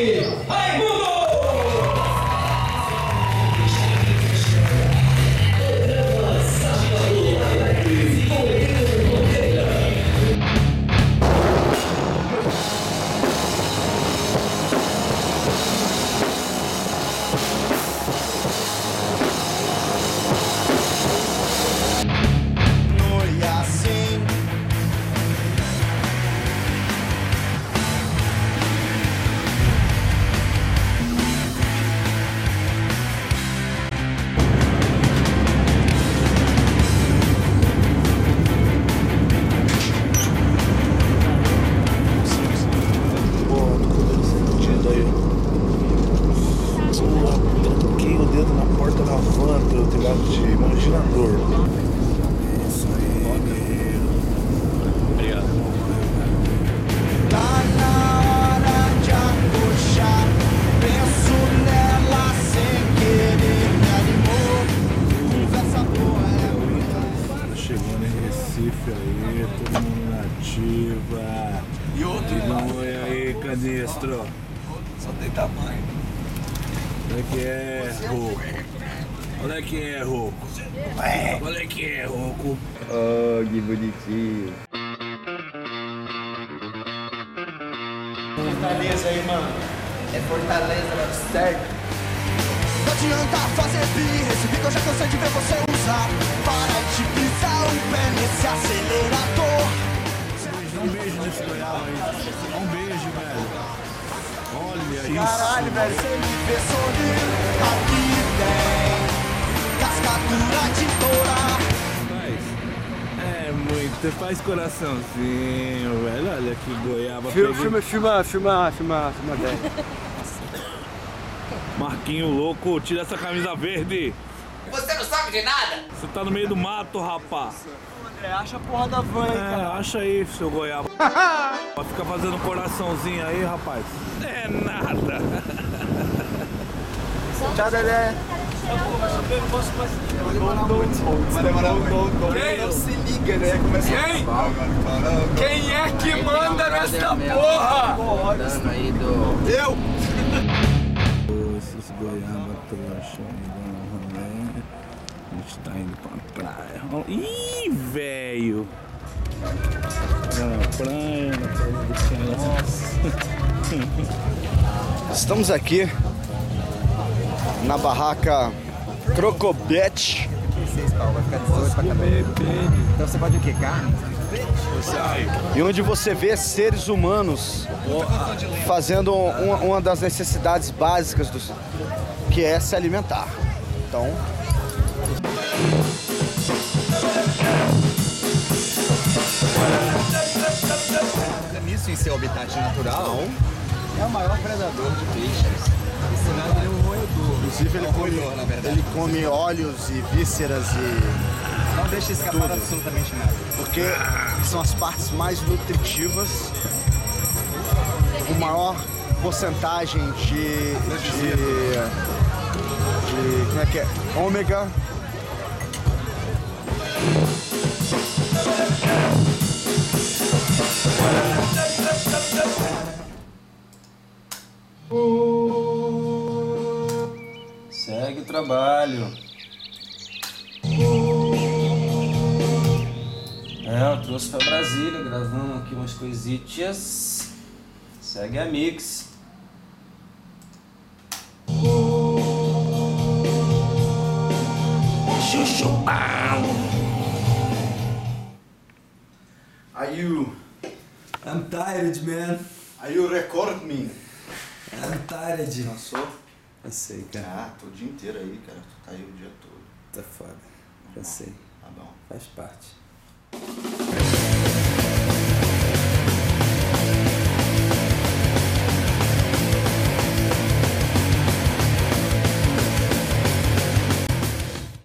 Brasil! Pelo telhado de imaginador. Isso aí. Obrigado. Tá na hora de. Penso nela sem querer, me animou. Conversa boa é Tá chegando em Recife aí, todo mundo nativa. E outro Oi aí, canistro. Só tem tamanho. Olha que é, Rouco. Olha que é, Rouco. Olha que é, Rouco. Oh, que bonitinho. Fortaleza aí, mano. É Fortaleza, mano, certo? Não adianta fazer birra, esse beat eu já cansei de ver você usar. Para de pisar o pé nesse acelerador. Dá um beijo nesse goiaba aí. Dá um beijo, velho. Olha isso. Caralho, velho, você me vê sorrir. Faz. É muito. Faz coraçãozinho, velho. Olha que goiaba. Filma, filma, filma, filma, filma, filma. Marquinho louco, tira essa camisa verde. Você não sabe de nada? Você tá no meio do mato, rapá. André, acha a porra da van aí, É, acha aí, seu goiaba. Vai ficar fazendo coraçãozinho aí, rapaz. É nada. Tchau, Dedé. Vai demorar muito. Quem? Não se liga, né? Começa Quem? Quem é que manda nessa porra? Eu! Esses goiaba trouxa me dão um rolê. A gente tá indo pra praia. Ih, velho. Na praia, na do Nossa. Estamos aqui na barraca Crocobete. Vai ficar 18 pra caber. Então você pode o quê? Carne? E onde você vê seres humanos fazendo uma, uma das necessidades básicas do, que é se alimentar. Então, Nisso em seu habitat natural, é o maior predador de peixes. Esse nada ele é um. Inclusive ele come, roedor, na verdade. ele come óleos e vísceras e Não deixa escapar absolutamente nada. porque são as partes mais nutritivas, com maior porcentagem de, de, de como é que é? Ômega. Trabalho. É, eu trouxe pra Brasília, gravando aqui umas coisitas. Segue a mix. Are you, I'm tired, man. are you record me? I'm tired. Cansou? Eu sei, cara. Ah, tô o dia inteiro aí, cara. Tu tá aí o dia todo. Tá foda. Eu sei. Tá bom. Faz parte.